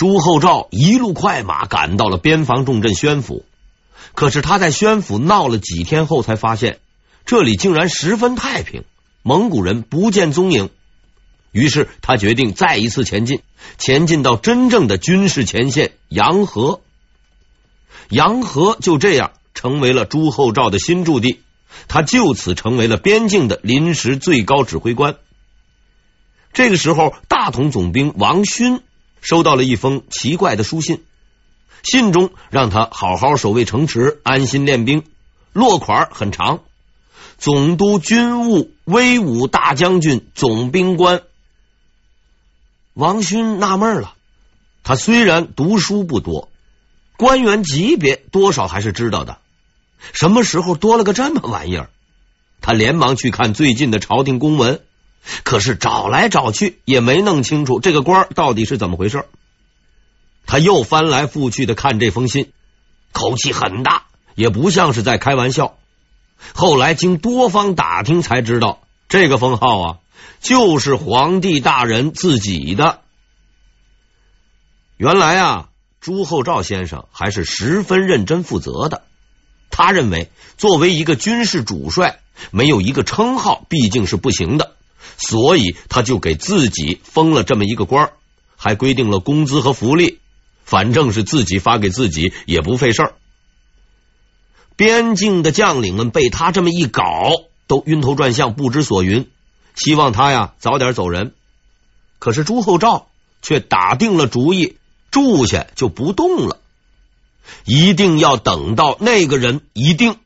朱厚照一路快马赶到了边防重镇宣府，可是他在宣府闹了几天后，才发现这里竟然十分太平，蒙古人不见踪影。于是他决定再一次前进，前进到真正的军事前线洋河。洋河就这样成为了朱厚照的新驻地，他就此成为了边境的临时最高指挥官。这个时候，大统总兵王勋收到了一封奇怪的书信，信中让他好好守卫城池，安心练兵。落款很长，总督军务威武大将军总兵官。王勋纳闷了，他虽然读书不多，官员级别多少还是知道的，什么时候多了个这么玩意儿？他连忙去看最近的朝廷公文。可是找来找去也没弄清楚这个官到底是怎么回事。他又翻来覆去的看这封信，口气很大，也不像是在开玩笑。后来经多方打听才知道，这个封号啊，就是皇帝大人自己的。原来啊，朱厚照先生还是十分认真负责的。他认为，作为一个军事主帅，没有一个称号毕竟是不行的。所以他就给自己封了这么一个官，还规定了工资和福利，反正是自己发给自己，也不费事儿。边境的将领们被他这么一搞，都晕头转向，不知所云，希望他呀早点走人。可是朱厚照却打定了主意，住下就不动了，一定要等到那个人一定。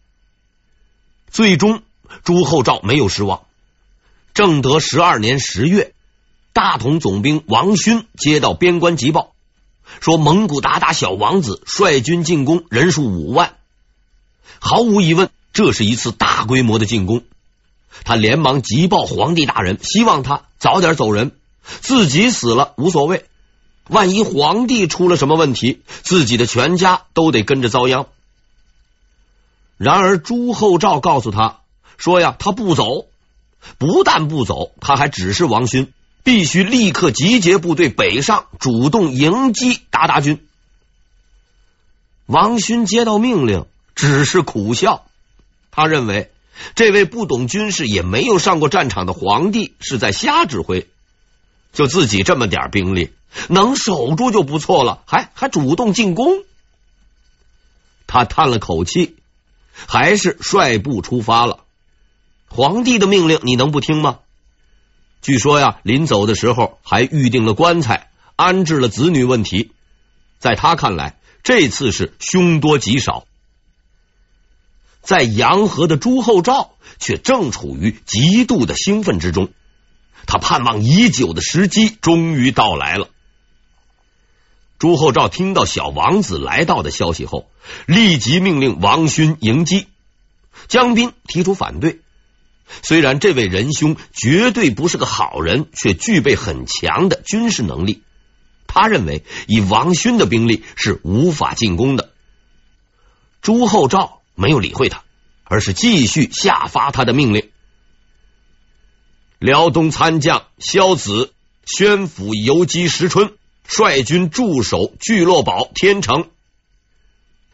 最终，朱厚照没有失望。正德十二年十月，大统总兵王勋接到边关急报，说蒙古鞑靼小王子率军进攻，人数五万。毫无疑问，这是一次大规模的进攻。他连忙急报皇帝大人，希望他早点走人，自己死了无所谓。万一皇帝出了什么问题，自己的全家都得跟着遭殃。然而朱厚照告诉他说呀，他不走。不但不走，他还指示王勋必须立刻集结部队北上，主动迎击鞑靼军。王勋接到命令，只是苦笑。他认为这位不懂军事、也没有上过战场的皇帝是在瞎指挥。就自己这么点兵力，能守住就不错了，还还主动进攻。他叹了口气，还是率部出发了。皇帝的命令你能不听吗？据说呀，临走的时候还预定了棺材，安置了子女问题。在他看来，这次是凶多吉少。在洋河的朱厚照却正处于极度的兴奋之中，他盼望已久的时机终于到来了。朱厚照听到小王子来到的消息后，立即命令王勋迎击。江彬提出反对。虽然这位仁兄绝对不是个好人，却具备很强的军事能力。他认为以王勋的兵力是无法进攻的。朱厚照没有理会他，而是继续下发他的命令：辽东参将萧子、宣府游击石春率军驻守聚落堡、天城；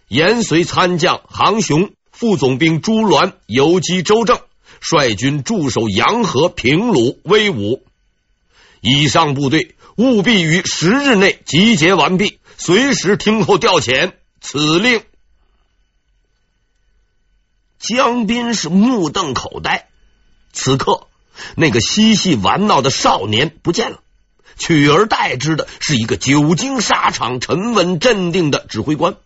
延绥参将杭雄、副总兵朱鸾游击周正。率军驻守洋河、平鲁、威武，以上部队务必于十日内集结完毕，随时听候调遣。此令。江斌是目瞪口呆。此刻，那个嬉戏玩闹的少年不见了，取而代之的是一个久经沙场、沉稳镇定的指挥官。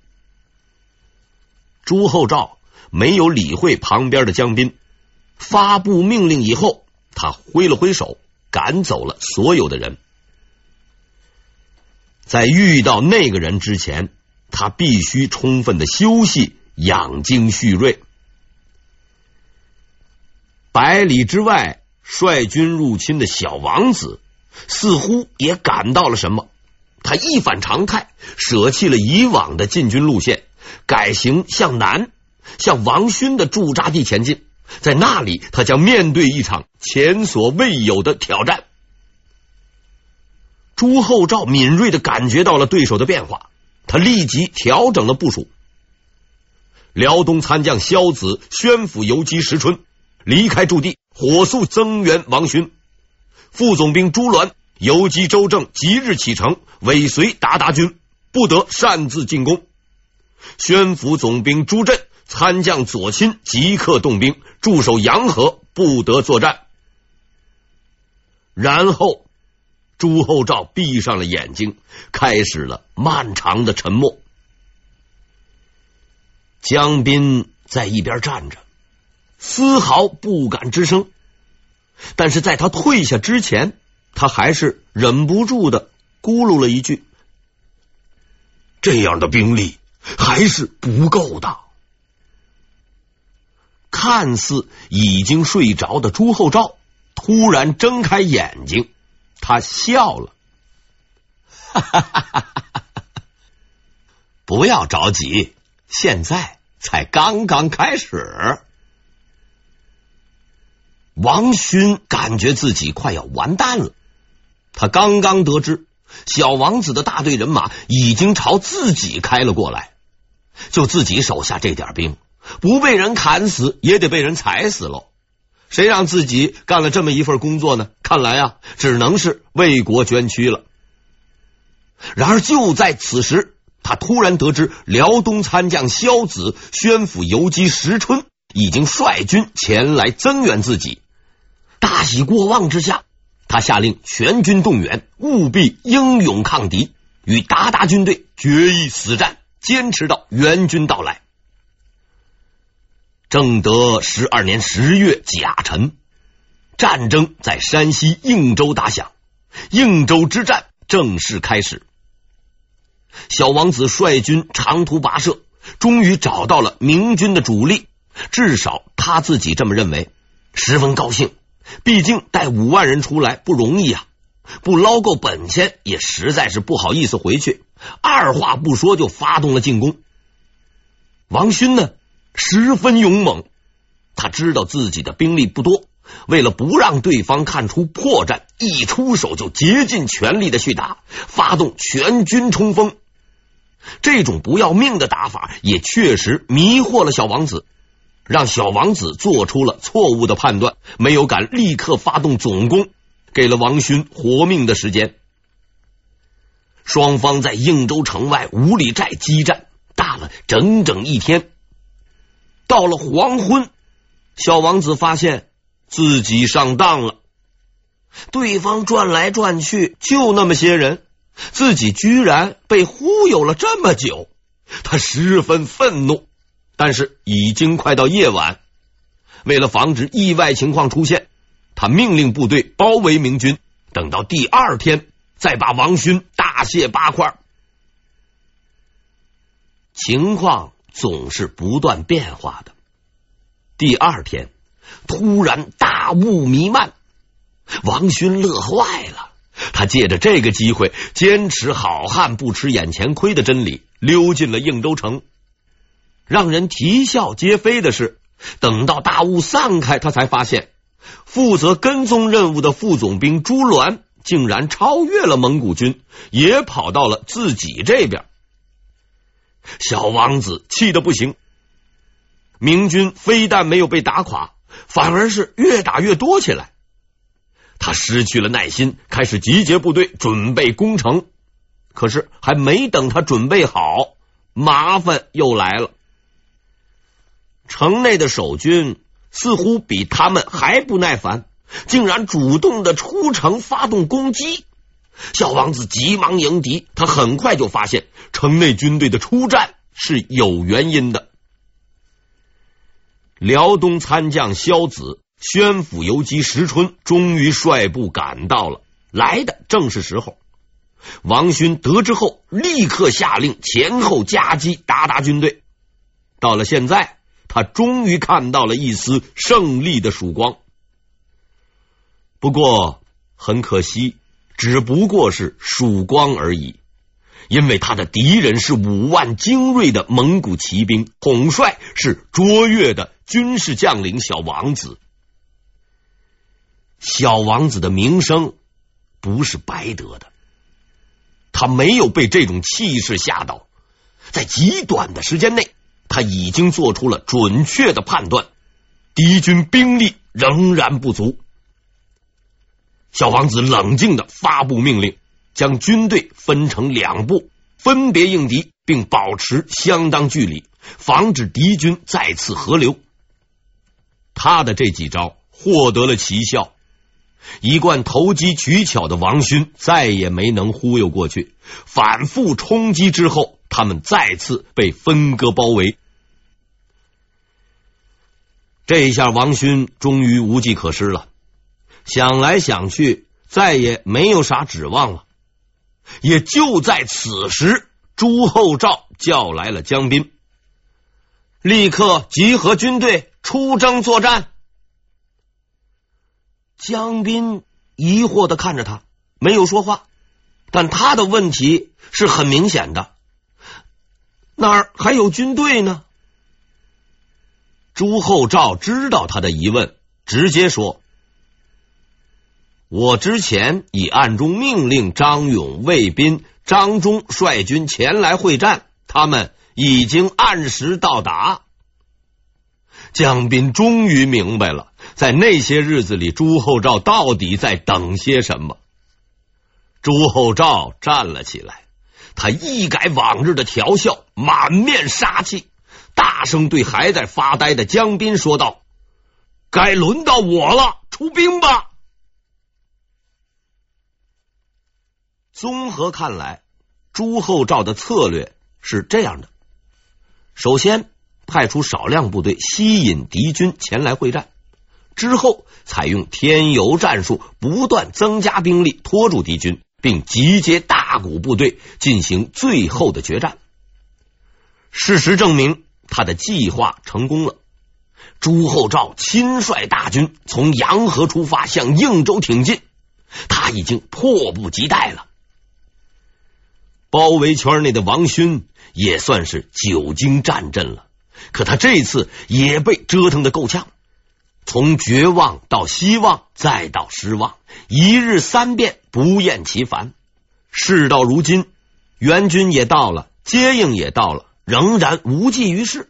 朱厚照没有理会旁边的江斌。发布命令以后，他挥了挥手，赶走了所有的人。在遇到那个人之前，他必须充分的休息，养精蓄锐。百里之外，率军入侵的小王子似乎也感到了什么，他一反常态，舍弃了以往的进军路线，改行向南，向王勋的驻扎地前进。在那里，他将面对一场前所未有的挑战。朱厚照敏锐的感觉到了对手的变化，他立即调整了部署。辽东参将萧子宣府游击石春离开驻地，火速增援王勋。副总兵朱鸾、游击周正即日启程，尾随鞑靼军，不得擅自进攻。宣府总兵朱震、参将左钦即刻动兵驻守洋河，不得作战。然后，朱厚照闭上了眼睛，开始了漫长的沉默。江斌在一边站着，丝毫不敢吱声。但是在他退下之前，他还是忍不住的咕噜了一句：“这样的兵力还是不够的。”看似已经睡着的朱厚照突然睁开眼睛，他笑了：“哈哈哈哈哈！不要着急，现在才刚刚开始。”王勋感觉自己快要完蛋了。他刚刚得知小王子的大队人马已经朝自己开了过来，就自己手下这点兵，不被人砍死也得被人踩死喽。谁让自己干了这么一份工作呢？看来啊，只能是为国捐躯了。然而就在此时，他突然得知辽东参将萧子宣府游击石春已经率军前来增援自己。大喜过望之下，他下令全军动员，务必英勇抗敌，与鞑靼军队决一死战，坚持到援军到来。正德十二年十月甲辰，战争在山西应州打响，应州之战正式开始。小王子率军长途跋涉，终于找到了明军的主力，至少他自己这么认为，十分高兴。毕竟带五万人出来不容易啊，不捞够本钱也实在是不好意思回去。二话不说就发动了进攻。王勋呢，十分勇猛，他知道自己的兵力不多，为了不让对方看出破绽，一出手就竭尽全力的去打，发动全军冲锋。这种不要命的打法也确实迷惑了小王子。让小王子做出了错误的判断，没有敢立刻发动总攻，给了王勋活命的时间。双方在应州城外五里寨激战，打了整整一天。到了黄昏，小王子发现自己上当了，对方转来转去就那么些人，自己居然被忽悠了这么久，他十分愤怒。但是已经快到夜晚，为了防止意外情况出现，他命令部队包围明军，等到第二天再把王勋大卸八块。情况总是不断变化的。第二天突然大雾弥漫，王勋乐坏了，他借着这个机会坚持好汉不吃眼前亏的真理，溜进了应州城。让人啼笑皆非的是，等到大雾散开，他才发现负责跟踪任务的副总兵朱鸾竟然超越了蒙古军，也跑到了自己这边。小王子气得不行，明军非但没有被打垮，反而是越打越多起来。他失去了耐心，开始集结部队，准备攻城。可是还没等他准备好，麻烦又来了。城内的守军似乎比他们还不耐烦，竟然主动的出城发动攻击。小王子急忙迎敌，他很快就发现城内军队的出战是有原因的。辽东参将萧子宣府游击石春终于率部赶到了，来的正是时候。王勋得知后，立刻下令前后夹击鞑靼军队。到了现在。他终于看到了一丝胜利的曙光，不过很可惜，只不过是曙光而已。因为他的敌人是五万精锐的蒙古骑兵，统帅是卓越的军事将领小王子。小王子的名声不是白得的，他没有被这种气势吓倒，在极短的时间内，他已经做出了准确的判断：敌军兵力仍然不足。小王子冷静的发布命令，将军队分成两部，分别应敌，并保持相当距离，防止敌军再次合流。他的这几招获得了奇效。一贯投机取巧的王勋再也没能忽悠过去，反复冲击之后，他们再次被分割包围。这一下，王勋终于无计可施了。想来想去，再也没有啥指望了。也就在此时，朱厚照叫来了江彬，立刻集合军队出征作战。江彬疑惑的看着他，没有说话。但他的问题是很明显的：哪儿还有军队呢？朱厚照知道他的疑问，直接说：“我之前已暗中命令张勇、魏彬、张忠率军前来会战，他们已经按时到达。”江斌终于明白了。在那些日子里，朱厚照到底在等些什么？朱厚照站了起来，他一改往日的调笑，满面杀气，大声对还在发呆的江斌说道：“该轮到我了，出兵吧！”综合看来，朱厚照的策略是这样的：首先，派出少量部队吸引敌军前来会战。之后，采用添油战术，不断增加兵力，拖住敌军，并集结大股部队进行最后的决战。事实证明，他的计划成功了。朱厚照亲率大军从阳河出发，向应州挺进。他已经迫不及待了。包围圈内的王勋也算是久经战阵了，可他这次也被折腾的够呛。从绝望到希望，再到失望，一日三变，不厌其烦。事到如今，援军也到了，接应也到了，仍然无济于事。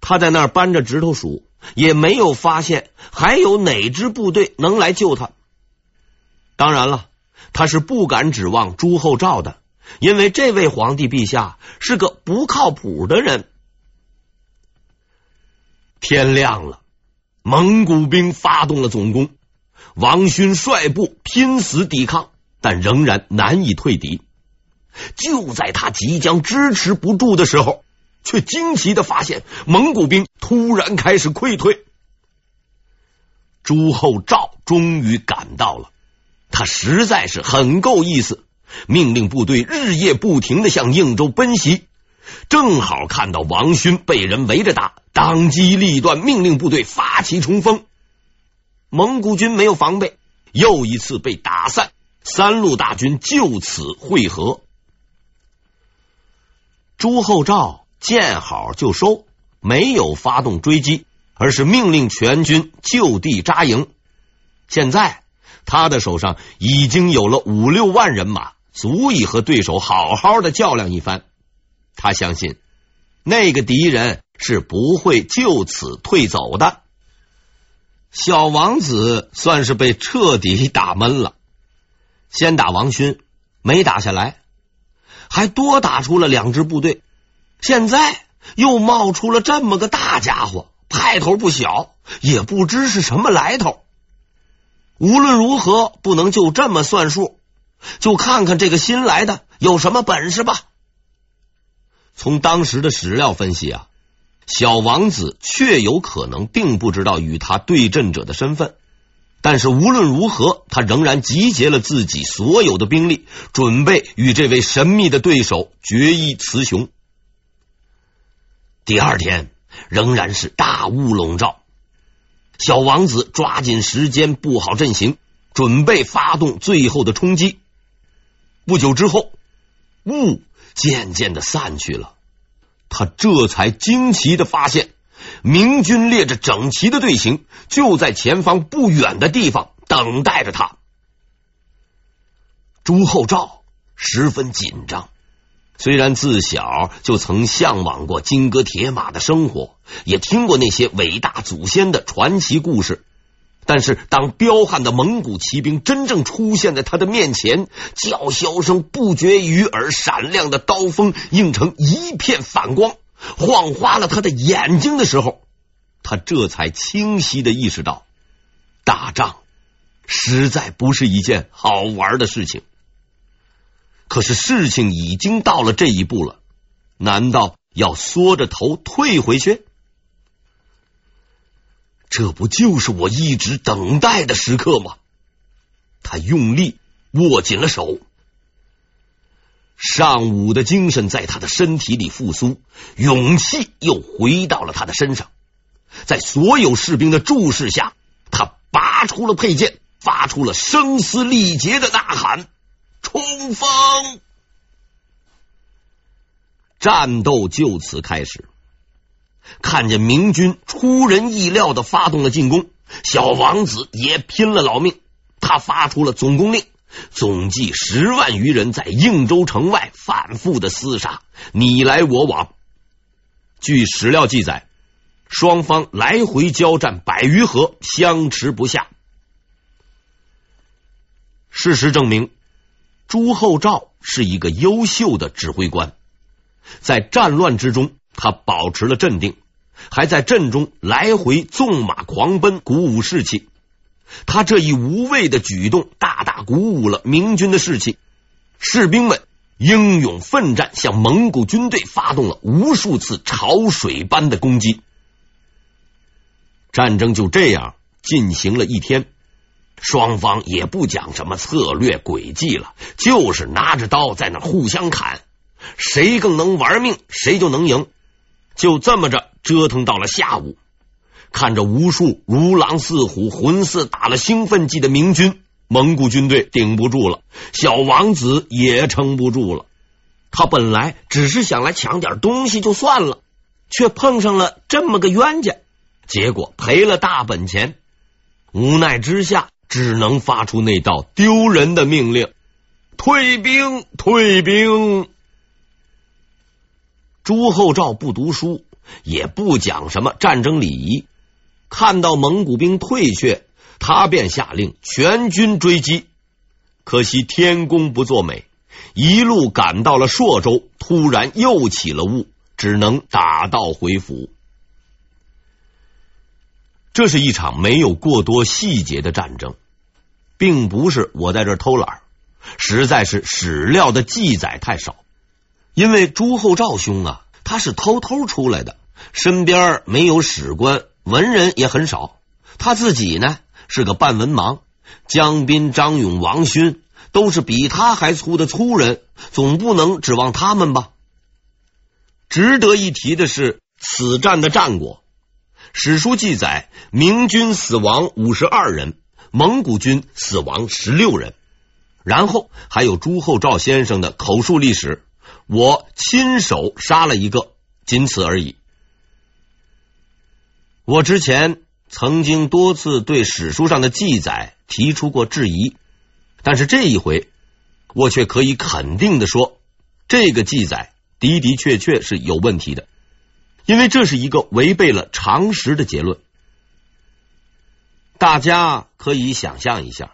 他在那儿扳着指头数，也没有发现还有哪支部队能来救他。当然了，他是不敢指望朱厚照的，因为这位皇帝陛下是个不靠谱的人。天亮了。蒙古兵发动了总攻，王勋率部拼死抵抗，但仍然难以退敌。就在他即将支持不住的时候，却惊奇的发现蒙古兵突然开始溃退。朱厚照终于赶到了，他实在是很够意思，命令部队日夜不停的向应州奔袭。正好看到王勋被人围着打，当机立断，命令部队发起冲锋。蒙古军没有防备，又一次被打散，三路大军就此会合。朱厚照见好就收，没有发动追击，而是命令全军就地扎营。现在他的手上已经有了五六万人马，足以和对手好好的较量一番。他相信那个敌人是不会就此退走的。小王子算是被彻底打闷了，先打王勋没打下来，还多打出了两支部队，现在又冒出了这么个大家伙，派头不小，也不知是什么来头。无论如何，不能就这么算数，就看看这个新来的有什么本事吧。从当时的史料分析啊，小王子确有可能并不知道与他对阵者的身份，但是无论如何，他仍然集结了自己所有的兵力，准备与这位神秘的对手决一雌雄。第二天仍然是大雾笼罩，小王子抓紧时间布好阵型，准备发动最后的冲击。不久之后，雾。渐渐的散去了，他这才惊奇的发现，明军列着整齐的队形，就在前方不远的地方等待着他。朱厚照十分紧张。虽然自小就曾向往过金戈铁马的生活，也听过那些伟大祖先的传奇故事，但是当彪悍的蒙古骑兵真正出现在他的面前，叫嚣声不绝于耳，闪亮的刀锋映成一片反光，晃花了他的眼睛的时候，他这才清晰的意识到，打仗实在不是一件好玩的事情。可是事情已经到了这一步了，难道要缩着头退回去？这不就是我一直等待的时刻吗？他用力握紧了手，上午的精神在他的身体里复苏，勇气又回到了他的身上。在所有士兵的注视下，他拔出了佩剑，发出了声嘶力竭的呐喊。冲锋！战斗就此开始。看见明军出人意料的发动了进攻，小王子也拼了老命。他发出了总攻令，总计十万余人在应州城外反复的厮杀，你来我往。据史料记载，双方来回交战百余合，相持不下。事实证明。朱厚照是一个优秀的指挥官，在战乱之中，他保持了镇定，还在阵中来回纵马狂奔，鼓舞士气。他这一无畏的举动，大大鼓舞了明军的士气，士兵们英勇奋战，向蒙古军队发动了无数次潮水般的攻击。战争就这样进行了一天。双方也不讲什么策略诡计了，就是拿着刀在那互相砍，谁更能玩命，谁就能赢。就这么着折腾到了下午，看着无数如狼似虎、浑似打了兴奋剂的明军，蒙古军队顶不住了，小王子也撑不住了。他本来只是想来抢点东西就算了，却碰上了这么个冤家，结果赔了大本钱，无奈之下。只能发出那道丢人的命令：退兵！退兵！朱厚照不读书，也不讲什么战争礼仪。看到蒙古兵退却，他便下令全军追击。可惜天公不作美，一路赶到了朔州，突然又起了雾，只能打道回府。这是一场没有过多细节的战争，并不是我在这偷懒，实在是史料的记载太少。因为朱厚照兄啊，他是偷偷出来的，身边没有史官，文人也很少。他自己呢是个半文盲，江彬、张勇、王勋都是比他还粗的粗人，总不能指望他们吧？值得一提的是，此战的战果。史书记载，明军死亡五十二人，蒙古军死亡十六人。然后还有朱厚照先生的口述历史，我亲手杀了一个，仅此而已。我之前曾经多次对史书上的记载提出过质疑，但是这一回，我却可以肯定的说，这个记载的的确确是有问题的。因为这是一个违背了常识的结论，大家可以想象一下，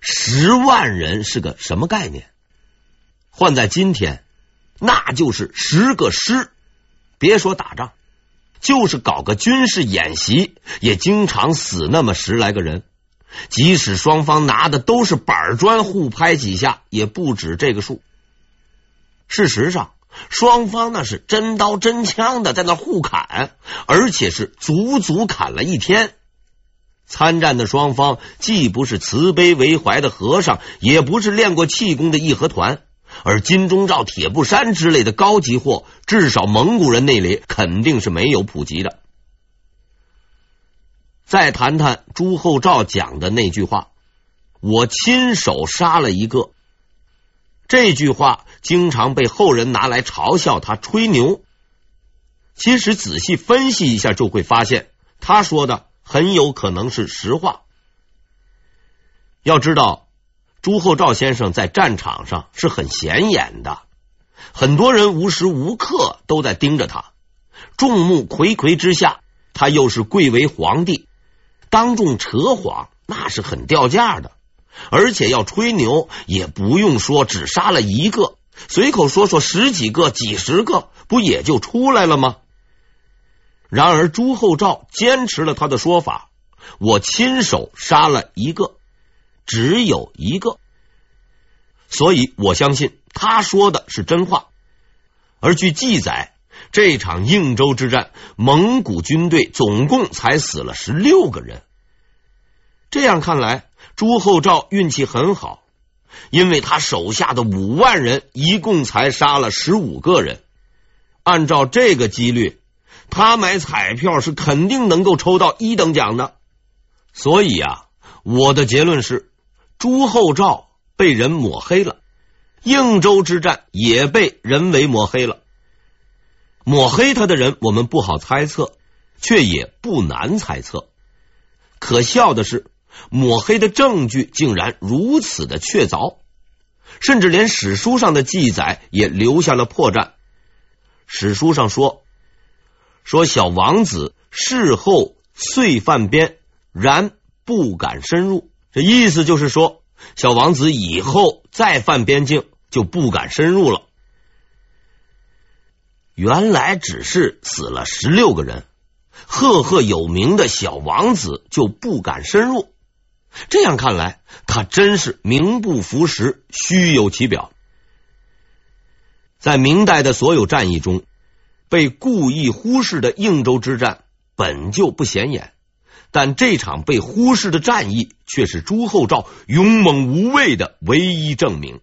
十万人是个什么概念？换在今天，那就是十个师。别说打仗，就是搞个军事演习，也经常死那么十来个人。即使双方拿的都是板砖，互拍几下，也不止这个数。事实上。双方那是真刀真枪的在那互砍，而且是足足砍了一天。参战的双方既不是慈悲为怀的和尚，也不是练过气功的义和团，而金钟罩、铁布衫之类的高级货，至少蒙古人那里肯定是没有普及的。再谈谈朱厚照讲的那句话：“我亲手杀了一个。”这句话经常被后人拿来嘲笑他吹牛，其实仔细分析一下就会发现，他说的很有可能是实话。要知道，朱厚照先生在战场上是很显眼的，很多人无时无刻都在盯着他。众目睽睽之下，他又是贵为皇帝，当众扯谎那是很掉价的。而且要吹牛，也不用说只杀了一个，随口说说十几个、几十个，不也就出来了吗？然而朱厚照坚持了他的说法，我亲手杀了一个。只有一个，所以我相信他说的是真话。而据记载，这场应州之战，蒙古军队总共才死了十六个人。这样看来，朱厚照运气很好，因为他手下的五万人一共才杀了十五个人。按照这个几率，他买彩票是肯定能够抽到一等奖的。所以啊，我的结论是。朱厚照被人抹黑了，应州之战也被人为抹黑了。抹黑他的人，我们不好猜测，却也不难猜测。可笑的是，抹黑的证据竟然如此的确凿，甚至连史书上的记载也留下了破绽。史书上说，说小王子事后遂犯边，然不敢深入。这意思就是说，小王子以后再犯边境就不敢深入了。原来只是死了十六个人，赫赫有名的小王子就不敢深入。这样看来，他真是名不符实，虚有其表。在明代的所有战役中，被故意忽视的应州之战本就不显眼。但这场被忽视的战役，却是朱厚照勇猛无畏的唯一证明。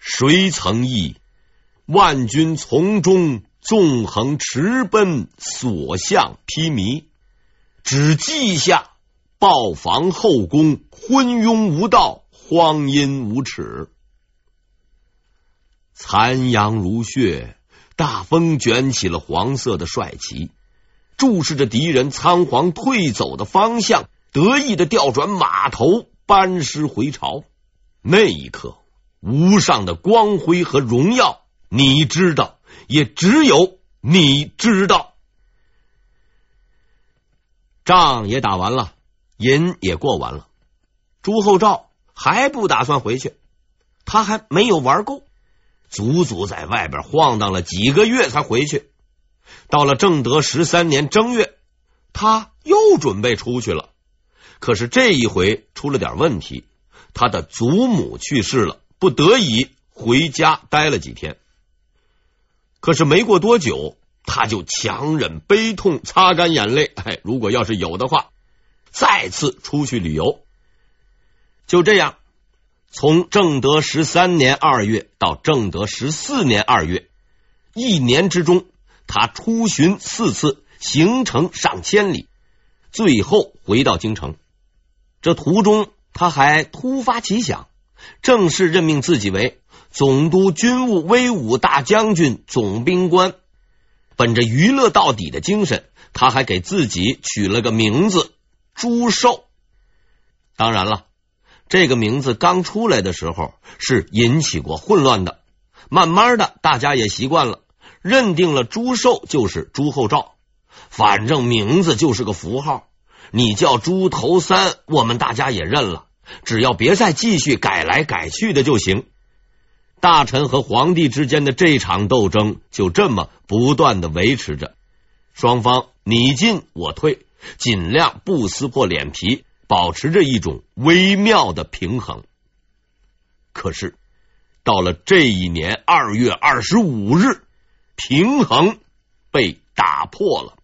谁曾忆万军丛中纵横驰奔，所向披靡；只记下豹房后宫，昏庸无道，荒淫无耻。残阳如血，大风卷起了黄色的帅旗。注视着敌人仓皇退走的方向，得意的调转马头，班师回朝。那一刻，无上的光辉和荣耀，你知道，也只有你知道。仗也打完了，瘾也过完了，朱厚照还不打算回去，他还没有玩够，足足在外边晃荡了几个月才回去。到了正德十三年正月，他又准备出去了。可是这一回出了点问题，他的祖母去世了，不得已回家待了几天。可是没过多久，他就强忍悲痛，擦干眼泪。哎，如果要是有的话，再次出去旅游。就这样，从正德十三年二月到正德十四年二月，一年之中。他出巡四次，行程上千里，最后回到京城。这途中，他还突发奇想，正式任命自己为总督军务威武大将军、总兵官。本着娱乐到底的精神，他还给自己取了个名字——朱寿。当然了，这个名字刚出来的时候是引起过混乱的，慢慢的，大家也习惯了。认定了朱寿就是朱厚照，反正名字就是个符号，你叫朱头三，我们大家也认了，只要别再继续改来改去的就行。大臣和皇帝之间的这场斗争就这么不断的维持着，双方你进我退，尽量不撕破脸皮，保持着一种微妙的平衡。可是到了这一年二月二十五日。平衡被打破了。